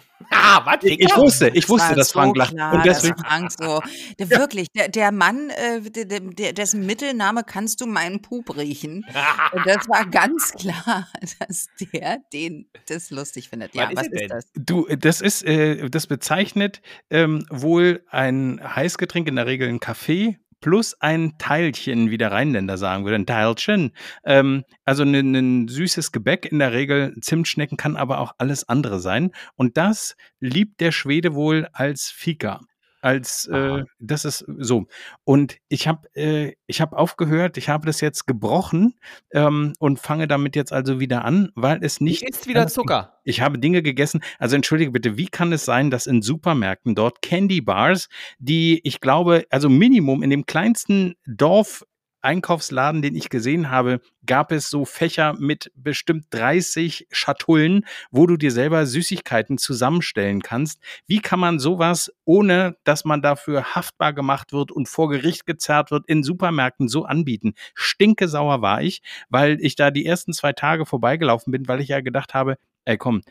Ah, was? Ich, ich wusste, ich Das wusste, war dass so Frank lacht. Klar, Und dass deswegen, Frank so, der, wirklich, der, der Mann, äh, der, der, dessen Mittelname kannst du meinen Pup riechen. Und das war ganz klar, dass der den das lustig findet. Ja, Was ist was ist denn? das? Du, das ist, äh, das bezeichnet ähm, wohl ein Heißgetränk, in der Regel ein Kaffee plus ein Teilchen, wie der Rheinländer sagen würde, ein Teilchen. Ähm, also ein, ein süßes Gebäck in der Regel. Zimtschnecken kann aber auch alles andere sein. Und das liebt der Schwede wohl als Fika als äh, das ist so. Und ich habe äh, ich habe aufgehört, ich habe das jetzt gebrochen ähm, und fange damit jetzt also wieder an, weil es nicht. Ist wieder Zucker. Ich habe Dinge gegessen. Also entschuldige bitte, wie kann es sein, dass in Supermärkten dort Candy Bars, die ich glaube, also Minimum in dem kleinsten Dorf Einkaufsladen, den ich gesehen habe, gab es so Fächer mit bestimmt 30 Schatullen, wo du dir selber Süßigkeiten zusammenstellen kannst. Wie kann man sowas, ohne dass man dafür haftbar gemacht wird und vor Gericht gezerrt wird, in Supermärkten so anbieten? Stinke sauer war ich, weil ich da die ersten zwei Tage vorbeigelaufen bin, weil ich ja gedacht habe, ey komm,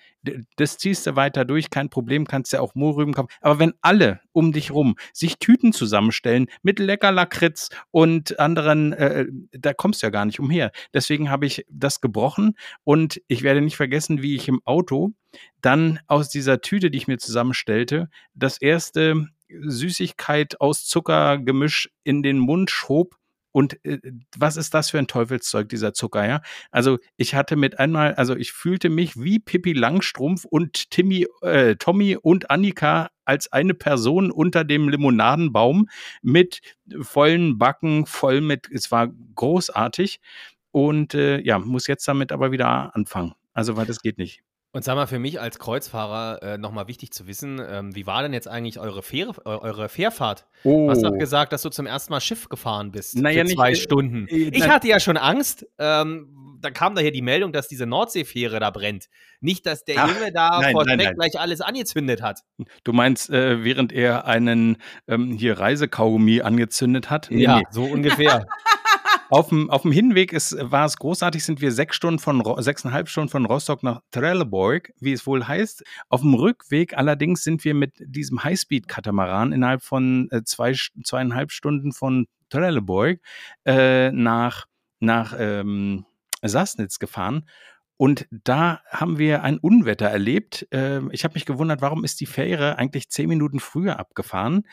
das ziehst du weiter durch, kein Problem, kannst ja auch Mohrrüben kaufen. Aber wenn alle um dich rum sich Tüten zusammenstellen mit lecker Lakritz und anderen, äh, da kommst du ja gar nicht umher. Deswegen habe ich das gebrochen und ich werde nicht vergessen, wie ich im Auto dann aus dieser Tüte, die ich mir zusammenstellte, das erste Süßigkeit aus Zuckergemisch in den Mund schob und äh, was ist das für ein Teufelszeug, dieser Zucker, ja? Also ich hatte mit einmal, also ich fühlte mich wie Pippi Langstrumpf und Timmy, äh, Tommy und Annika als eine Person unter dem Limonadenbaum mit vollen Backen, voll mit, es war großartig. Und äh, ja, muss jetzt damit aber wieder anfangen. Also, weil das geht nicht. Und sag mal, für mich als Kreuzfahrer äh, nochmal wichtig zu wissen, ähm, wie war denn jetzt eigentlich eure, Fähre, eure Fährfahrt? Oh. Du hast doch gesagt, dass du zum ersten Mal Schiff gefahren bist naja, für zwei nicht, Stunden. Äh, ich hatte ja schon Angst. Ähm, da kam daher die Meldung, dass diese Nordseefähre da brennt. Nicht, dass der Ach, Junge da nein, vor nein, Schreck nein. gleich alles angezündet hat. Du meinst, äh, während er einen ähm, hier Reisekaugummi angezündet hat? Nee, ja, nee. so ungefähr. Auf dem, auf dem Hinweg ist, war es großartig, sind wir sechs Stunden von, sechseinhalb Stunden von Rostock nach Trelleborg, wie es wohl heißt. Auf dem Rückweg allerdings sind wir mit diesem Highspeed-Katamaran innerhalb von äh, zwei, zweieinhalb Stunden von Trelleborg äh, nach, nach ähm, Sassnitz gefahren. Und da haben wir ein Unwetter erlebt. Ähm, Ich habe mich gewundert, warum ist die Fähre eigentlich zehn Minuten früher abgefahren,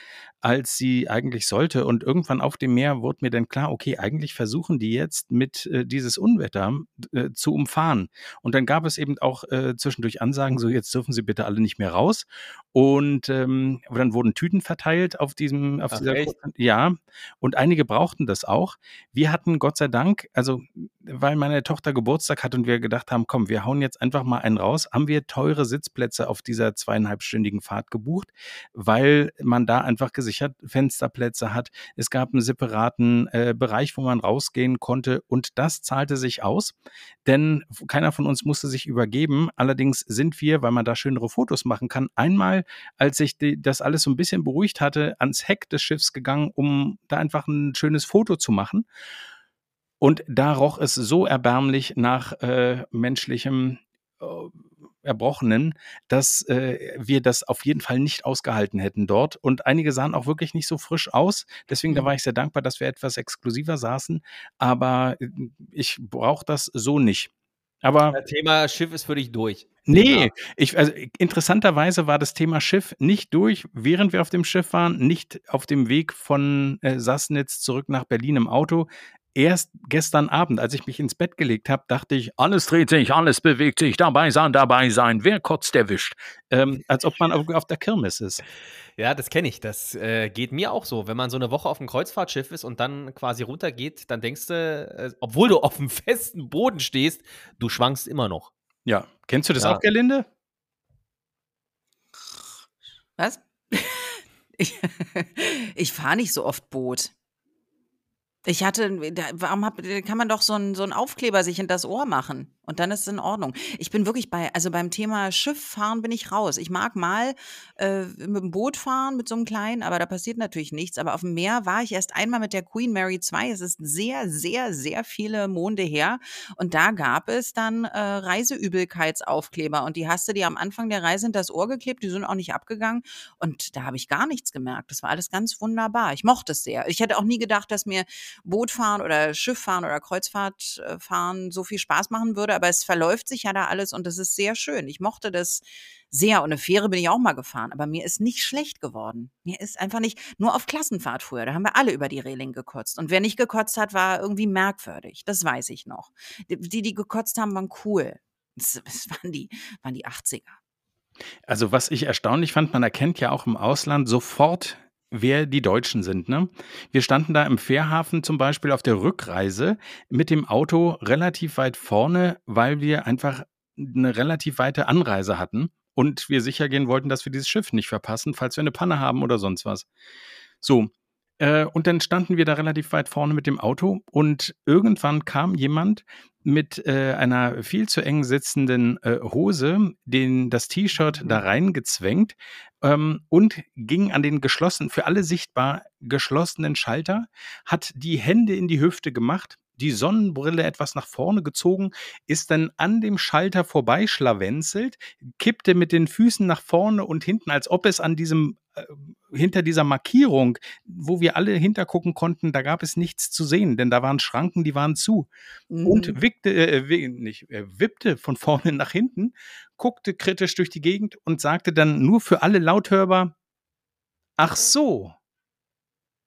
als sie eigentlich sollte. Und irgendwann auf dem Meer wurde mir dann klar, okay, eigentlich versuchen die jetzt mit äh, dieses Unwetter äh, zu umfahren. Und dann gab es eben auch äh, zwischendurch Ansagen, so jetzt dürfen sie bitte alle nicht mehr raus. Und ähm, dann wurden Tüten verteilt auf diesem, auf Ach, dieser echt? ja. Und einige brauchten das auch. Wir hatten Gott sei Dank, also weil meine Tochter Geburtstag hat und wir gedacht haben, komm, wir hauen jetzt einfach mal einen raus, haben wir teure Sitzplätze auf dieser zweieinhalbstündigen Fahrt gebucht, weil man da einfach gesichert Fensterplätze hat. Es gab einen separaten äh, Bereich, wo man rausgehen konnte und das zahlte sich aus, denn keiner von uns musste sich übergeben. Allerdings sind wir, weil man da schönere Fotos machen kann, einmal, als sich die, das alles so ein bisschen beruhigt hatte, ans Heck des Schiffs gegangen, um da einfach ein schönes Foto zu machen. Und da roch es so erbärmlich nach äh, menschlichem äh, Erbrochenen, dass äh, wir das auf jeden Fall nicht ausgehalten hätten dort. Und einige sahen auch wirklich nicht so frisch aus. Deswegen, da Mhm. war ich sehr dankbar, dass wir etwas exklusiver saßen. Aber äh, ich brauche das so nicht. Aber Das Thema Schiff ist für dich durch. Nee, ich, also interessanterweise war das Thema Schiff nicht durch, während wir auf dem Schiff waren, nicht auf dem Weg von äh, Sassnitz zurück nach Berlin im Auto. Erst gestern Abend, als ich mich ins Bett gelegt habe, dachte ich, alles dreht sich, alles bewegt sich, dabei sein, dabei sein, wer kotzt, erwischt. Ähm, als ob man auf, auf der Kirmes ist. Ja, das kenne ich. Das äh, geht mir auch so. Wenn man so eine Woche auf einem Kreuzfahrtschiff ist und dann quasi runtergeht, dann denkst du, äh, obwohl du auf dem festen Boden stehst, du schwankst immer noch. Ja, kennst du das Ja. auch, Gerlinde? Was? Ich, ich fahre nicht so oft Boot. Ich hatte, warum hab, kann man doch so einen so Aufkleber sich in das Ohr machen und dann ist es in Ordnung. Ich bin wirklich bei, also beim Thema Schiff fahren bin ich raus. Ich mag mal äh, mit dem Boot fahren, mit so einem kleinen, aber da passiert natürlich nichts. Aber auf dem Meer war ich erst einmal mit der Queen Mary 2. Es ist sehr, sehr, sehr viele Monde her. Und da gab es dann äh, Reiseübelkeitsaufkleber und die hast du dir am Anfang der Reise in das Ohr geklebt. Die sind auch nicht abgegangen. Und da habe ich gar nichts gemerkt. Das war alles ganz wunderbar. Ich mochte es sehr. Ich hätte auch nie gedacht, dass mir Bootfahren oder Schifffahren oder Kreuzfahrtfahren so viel Spaß machen würde. Würde, aber es verläuft sich ja da alles und das ist sehr schön. Ich mochte das sehr und eine Fähre bin ich auch mal gefahren, aber mir ist nicht schlecht geworden. Mir ist einfach nicht, nur auf Klassenfahrt früher, da haben wir alle über die Reling gekotzt und wer nicht gekotzt hat, war irgendwie merkwürdig, das weiß ich noch. Die, die gekotzt haben, waren cool. Das, das waren, die, waren die 80er. Also was ich erstaunlich fand, man erkennt ja auch im Ausland sofort, wer die Deutschen sind. Ne? Wir standen da im Fährhafen zum Beispiel auf der Rückreise mit dem Auto relativ weit vorne, weil wir einfach eine relativ weite Anreise hatten und wir sicher gehen wollten, dass wir dieses Schiff nicht verpassen, falls wir eine Panne haben oder sonst was. So, äh, und dann standen wir da relativ weit vorne mit dem Auto und irgendwann kam jemand mit äh, einer viel zu eng sitzenden äh, Hose, den das T-Shirt da reingezwängt ähm, und ging an den geschlossenen, für alle sichtbar geschlossenen Schalter, hat die Hände in die Hüfte gemacht, die Sonnenbrille etwas nach vorne gezogen, ist dann an dem Schalter vorbeischlawenzelt, kippte mit den Füßen nach vorne und hinten, als ob es an diesem hinter dieser Markierung, wo wir alle hintergucken konnten, da gab es nichts zu sehen, denn da waren Schranken, die waren zu. Mhm. Und wickte, äh, nicht, äh, wippte von vorne nach hinten, guckte kritisch durch die Gegend und sagte dann nur für alle lauthörbar, ach so,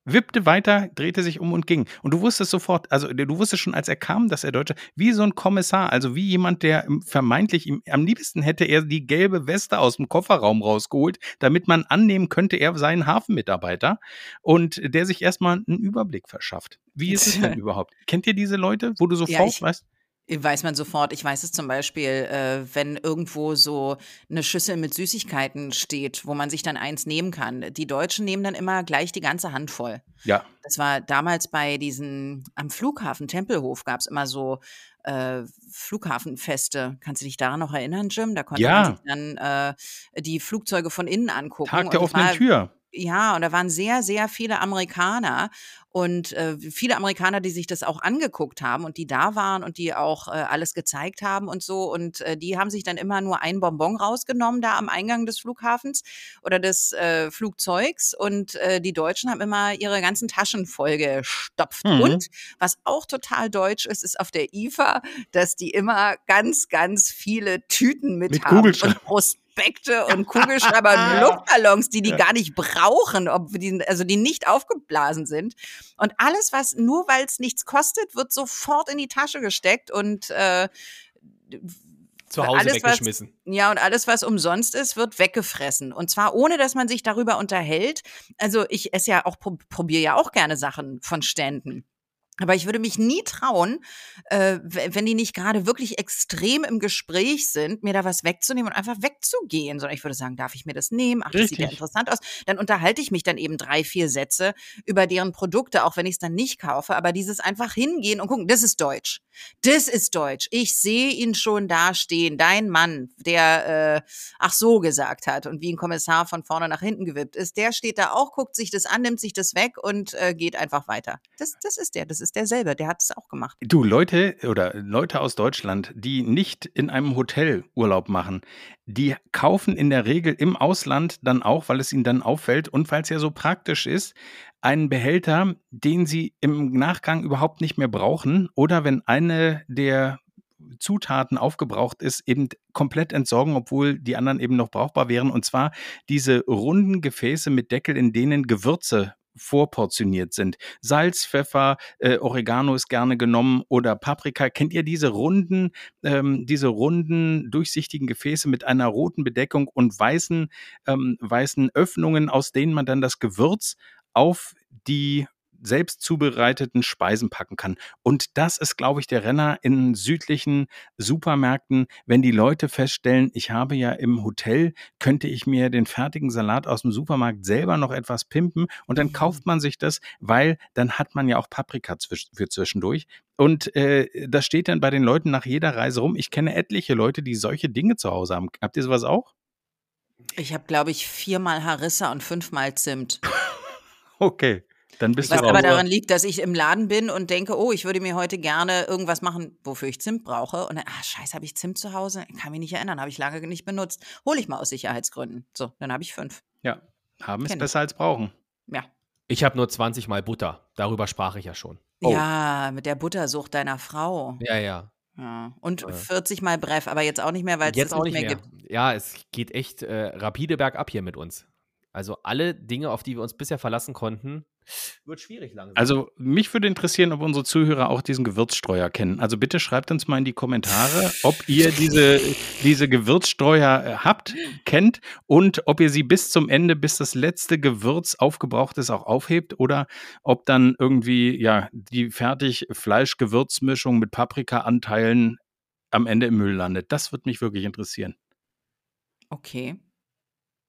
wippte weiter, drehte sich um und ging. Und du wusstest sofort, also du wusstest schon, als er kam, dass er Deutsche, wie so ein Kommissar, also wie jemand, der vermeintlich, am liebsten hätte er die gelbe Weste aus dem Kofferraum rausgeholt, damit man annehmen könnte, er sei ein Hafenmitarbeiter und der sich erstmal einen Überblick verschafft. Wie ist es denn überhaupt? Kennt ihr diese Leute, wo du sofort ja, ich, weißt? Weiß man sofort. Ich weiß es zum Beispiel, äh, wenn irgendwo so eine Schüssel mit Süßigkeiten steht, wo man sich dann eins nehmen kann. Die Deutschen nehmen dann immer gleich die ganze Hand voll. Ja. Das war damals bei diesen, am Flughafen Tempelhof gab es immer so äh, Flughafenfeste. Kannst du dich daran noch erinnern, Jim? Da konnte ja. man sich dann äh, die Flugzeuge von innen angucken. Tag der offenen Tür. Ja, und da waren sehr, sehr viele Amerikaner und äh, viele Amerikaner, die sich das auch angeguckt haben und die da waren und die auch äh, alles gezeigt haben und so. Und äh, die haben sich dann immer nur ein Bonbon rausgenommen da am Eingang des Flughafens oder des äh, Flugzeugs. Und äh, die Deutschen haben immer ihre ganzen Taschen vollgestopft. Mhm. Und was auch total deutsch ist, ist auf der IFA, dass die immer ganz, ganz viele Tüten mit, mit haben und Prospekt Prospekte und Kugelschreiber und Luftballons, die die ja. gar nicht brauchen, ob die, also die nicht aufgeblasen sind. Und alles, was nur weil es nichts kostet, wird sofort in die Tasche gesteckt und äh, zu Hause alles, weggeschmissen. Was, ja, und alles, was umsonst ist, wird weggefressen. Und zwar ohne, dass man sich darüber unterhält. Also ich esse ja auch, probiere ja auch gerne Sachen von Ständen. Aber ich würde mich nie trauen, äh, wenn die nicht gerade wirklich extrem im Gespräch sind, mir da was wegzunehmen und einfach wegzugehen. Sondern ich würde sagen, darf ich mir das nehmen? Ach, das Richtig. sieht ja interessant aus. Dann unterhalte ich mich dann eben drei, vier Sätze über deren Produkte, auch wenn ich es dann nicht kaufe. Aber dieses einfach hingehen und gucken, das ist Deutsch. Das ist Deutsch. Ich sehe ihn schon da stehen. Dein Mann, der äh, ach so gesagt hat und wie ein Kommissar von vorne nach hinten gewippt ist, der steht da auch, guckt sich das an, nimmt sich das weg und äh, geht einfach weiter. Das, das ist der. Das ist ist derselbe, der hat es auch gemacht. Du, Leute oder Leute aus Deutschland, die nicht in einem Hotel Urlaub machen, die kaufen in der Regel im Ausland dann auch, weil es ihnen dann auffällt und weil es ja so praktisch ist, einen Behälter, den sie im Nachgang überhaupt nicht mehr brauchen oder wenn eine der Zutaten aufgebraucht ist, eben komplett entsorgen, obwohl die anderen eben noch brauchbar wären. Und zwar diese runden Gefäße mit Deckel, in denen Gewürze vorportioniert sind. Salz, Pfeffer, äh, Oregano ist gerne genommen oder Paprika. Kennt ihr diese runden, ähm, diese runden, durchsichtigen Gefäße mit einer roten Bedeckung und weißen, ähm, weißen Öffnungen, aus denen man dann das Gewürz auf die selbst zubereiteten Speisen packen kann. Und das ist, glaube ich, der Renner in südlichen Supermärkten, wenn die Leute feststellen, ich habe ja im Hotel, könnte ich mir den fertigen Salat aus dem Supermarkt selber noch etwas pimpen und dann kauft man sich das, weil dann hat man ja auch Paprika für zwischendurch. Und äh, das steht dann bei den Leuten nach jeder Reise rum. Ich kenne etliche Leute, die solche Dinge zu Hause haben. Habt ihr sowas auch? Ich habe, glaube ich, viermal Harissa und fünfmal Zimt. okay. Dann bist Was du aber daran liegt, dass ich im Laden bin und denke, oh, ich würde mir heute gerne irgendwas machen, wofür ich Zimt brauche. Und dann, ah, scheiße, habe ich Zimt zu Hause? Ich kann mich nicht erinnern, habe ich lange nicht benutzt. Hole ich mal aus Sicherheitsgründen. So, dann habe ich fünf. Ja, haben ist besser als brauchen. Ja. Ich habe nur 20 Mal Butter. Darüber sprach ich ja schon. Oh. Ja, mit der Buttersucht deiner Frau. Ja, ja. Ja. Und Äh. 40 mal Breff, aber jetzt auch nicht mehr, weil es Jetzt das auch nicht nicht mehr, mehr. gibt. Ja, es geht echt äh, rapide bergab hier mit uns. Also alle Dinge, auf die wir uns bisher verlassen konnten, wird schwierig langsam. Also mich würde interessieren, ob unsere Zuhörer auch diesen Gewürzstreuer kennen. Also bitte schreibt uns mal in die Kommentare, ob ihr diese, diese Gewürzstreuer äh, habt, kennt und ob ihr sie bis zum Ende, bis das letzte Gewürz aufgebraucht ist, auch aufhebt oder ob dann irgendwie ja die fertig Fleisch-Gewürzmischung mit Paprika-Anteilen am Ende im Müll landet. Das würde mich wirklich interessieren. Okay.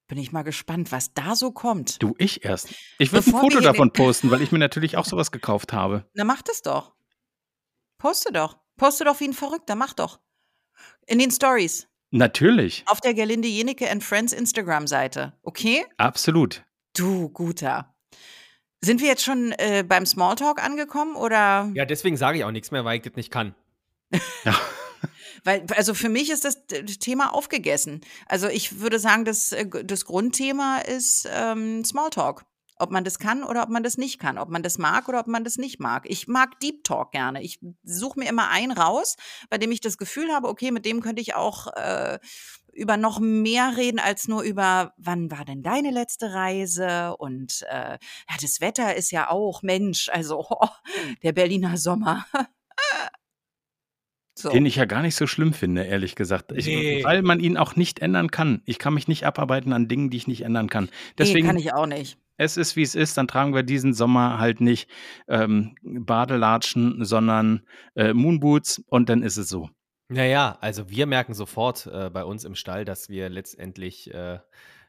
Bin ich mal gespannt, was da so kommt. Du, ich erst. Ich würde ein Foto davon posten, weil ich mir natürlich auch sowas gekauft habe. Na, mach das doch. Poste doch. Poste doch wie ein Verrückter, mach doch. In den Stories. Natürlich, Auf der Gerlinde Jenecke and Friends Instagram-Seite. Okay? absolut. Du, guter. Sind wir jetzt schon äh, beim Smalltalk angekommen oder? ja, deswegen sage ich auch nichts mehr, weil ich das nicht kann. Weil, also für mich ist das Thema aufgegessen. Also ich würde sagen, das, äh, das Grundthema ist ähm, Smalltalk. Ob man das kann oder ob man das nicht kann. Ob man das mag oder ob man das nicht mag. Ich mag Deep Talk gerne. Ich suche mir immer einen raus, bei dem ich das Gefühl habe, okay, mit dem könnte ich auch äh, über noch mehr reden als nur über, wann war denn deine letzte Reise? Und äh, ja, das Wetter ist ja auch, Mensch, also oh, der Berliner Sommer. so. Den ich ja gar nicht so schlimm finde, ehrlich gesagt. Ich, Nee. Weil man ihn auch nicht ändern kann. Ich kann mich nicht abarbeiten an Dingen, die ich nicht ändern kann. nee, Deswegen, kann ich auch nicht. es ist wie es ist. Dann tragen wir diesen Sommer halt nicht ähm, Badelatschen, sondern äh, Moonboots und dann ist es so. Naja, also wir merken sofort äh, bei uns im Stall, dass wir letztendlich äh,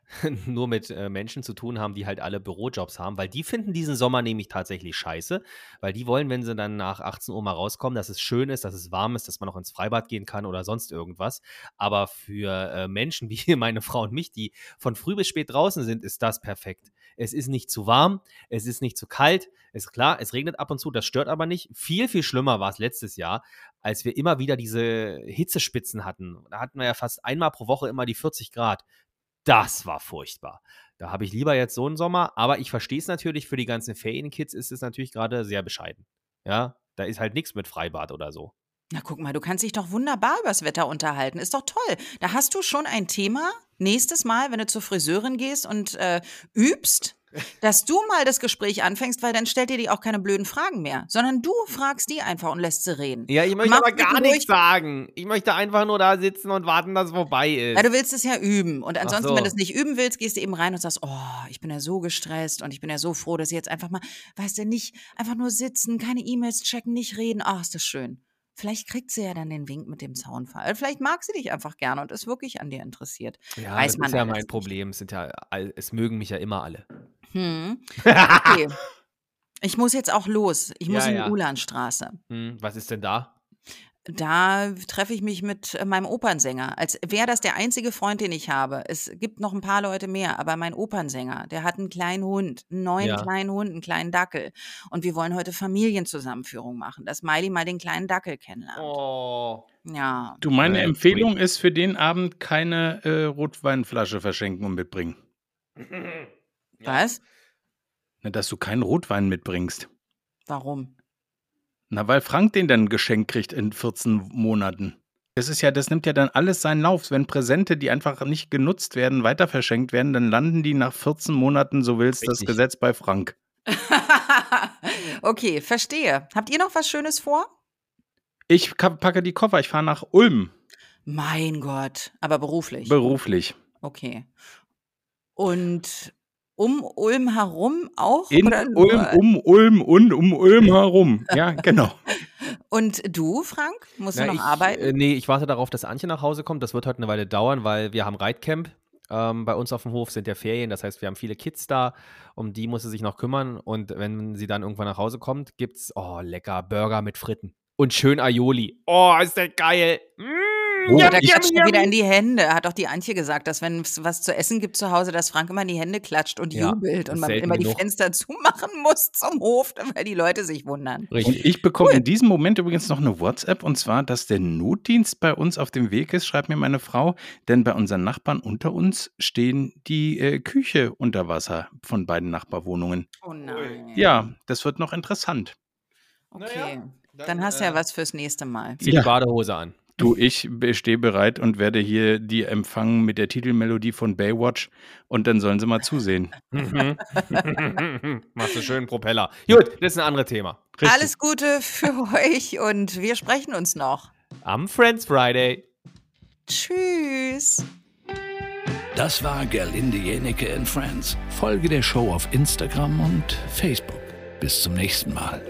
nur mit äh, Menschen zu tun haben, die halt alle Bürojobs haben, weil die finden diesen Sommer nämlich tatsächlich scheiße, weil die wollen, wenn sie dann nach 18 Uhr mal rauskommen, dass es schön ist, dass es warm ist, dass man noch ins Freibad gehen kann oder sonst irgendwas. Aber für äh, Menschen wie meine Frau und mich, die von früh bis spät draußen sind, ist das perfekt. Es ist nicht zu warm, es ist nicht zu kalt, ist klar, es regnet ab und zu, das stört aber nicht. Viel, viel schlimmer war es letztes Jahr, als wir immer wieder diese Hitzespitzen hatten. Da hatten wir ja fast einmal pro Woche immer die 40 Grad. Das war furchtbar. Da habe ich lieber jetzt so einen Sommer, aber ich verstehe es natürlich, für die ganzen Ferienkids ist es natürlich gerade sehr bescheiden. Ja, da ist halt nichts mit Freibad oder so. Na guck mal, du kannst dich doch wunderbar übers Wetter unterhalten. Ist doch toll. Da hast du schon ein Thema nächstes Mal, wenn du zur Friseurin gehst und äh, übst, dass du mal das Gespräch anfängst, weil dann stellt dir die auch keine blöden Fragen mehr, sondern du fragst die einfach und lässt sie reden. Ja, ich möchte aber gar nichts sagen. Ich möchte einfach nur da sitzen und warten, dass es vorbei ist. Ja, du willst es ja üben. Und ansonsten, so. wenn du es nicht üben willst, gehst du eben rein und sagst, oh, ich bin ja so gestresst und ich bin ja so froh, dass ich jetzt einfach mal, weißt du, nicht einfach nur sitzen, keine E-Mails checken, nicht reden. Ach, ist das schön. Vielleicht kriegt sie ja dann den Wink mit dem Zaunfall. Vielleicht mag sie dich einfach gerne und ist wirklich an dir interessiert. ja, weiß das man ist ja mein. Problem. Es, sind ja, es mögen mich ja immer alle. Hm. Okay. Ich muss jetzt auch los. Ich muss Ja, in die ja. Ulanstraße. Hm, was ist denn da? Da treffe ich mich mit äh, meinem Opernsänger. Als wäre das der einzige Freund, den ich habe. Es gibt noch ein paar Leute mehr, aber mein Opernsänger, der hat einen kleinen Hund, einen neuen Ja. kleinen Hund, einen kleinen Dackel. Und wir wollen heute Familienzusammenführung machen, dass Miley mal den kleinen Dackel kennenlernt. Oh. Ja. Du, meine Empfehlung ist für den Abend keine äh, Rotweinflasche verschenken und mitbringen. Was? Na, dass du keinen Rotwein mitbringst. Warum? Na, weil Frank den dann geschenkt kriegt in 14 Monaten. Das ist ja, das nimmt ja dann alles seinen Lauf. Wenn Präsente, die einfach nicht genutzt werden, weiter verschenkt werden, dann landen die nach 14 Monaten, so willst das Richtig. Gesetz bei Frank. okay, verstehe. Habt ihr noch was Schönes vor? Ich packe die Koffer, ich fahre nach Ulm, Mein Gott, aber beruflich. beruflich. okay. Und um Ulm herum auch? In oder nur- Ulm, um Ulm und um Ulm herum. Ja, genau. Und du, Frank? Musst Na, du noch ich, arbeiten? Äh, nee, ich warte darauf, dass Antje nach Hause kommt. Das wird heute eine Weile dauern, weil wir haben Reitcamp. Ähm, bei uns auf dem Hof sind ja Ferien, das heißt, wir haben viele Kids da, um die muss sie sich noch kümmern. Und wenn sie dann irgendwann nach Hause kommt, gibt's, oh, lecker, Burger mit Fritten. Und schön Aioli. Oh, ist der geil. Mm, Oh, Ja, ich- klatscht er wieder in die Hände. Hat doch die Antje gesagt, dass wenn es was zu essen gibt zu Hause, dass Frank immer in die Hände klatscht und Ja, jubelt und man immer die genug. Fenster zumachen muss zum Hof, weil die Leute sich wundern. Und Richtig. ich bekomme in diesem Moment übrigens noch eine WhatsApp und zwar, dass der Notdienst bei uns auf dem Weg ist, schreibt mir meine Frau, denn bei unseren Nachbarn unter uns stehen die äh, Küche unter Wasser von beiden Nachbarwohnungen. Oh nein. Ja, das wird noch interessant. Okay. Dann hast du ja was fürs nächste Mal. Zieh Ja. die Badehose an. Du, ich stehe bereit und werde hier die empfangen mit der Titelmelodie von Baywatch und dann sollen sie mal zusehen. Mhm. Machst du schön Propeller. Gut, das ist ein anderes Thema. Richtig. Alles Gute für euch und wir sprechen uns noch. Am Friends Friday. Tschüss. Das war Gerlinde Jenecke and Friends. Folge der Show auf Instagram und Facebook. Bis zum nächsten Mal.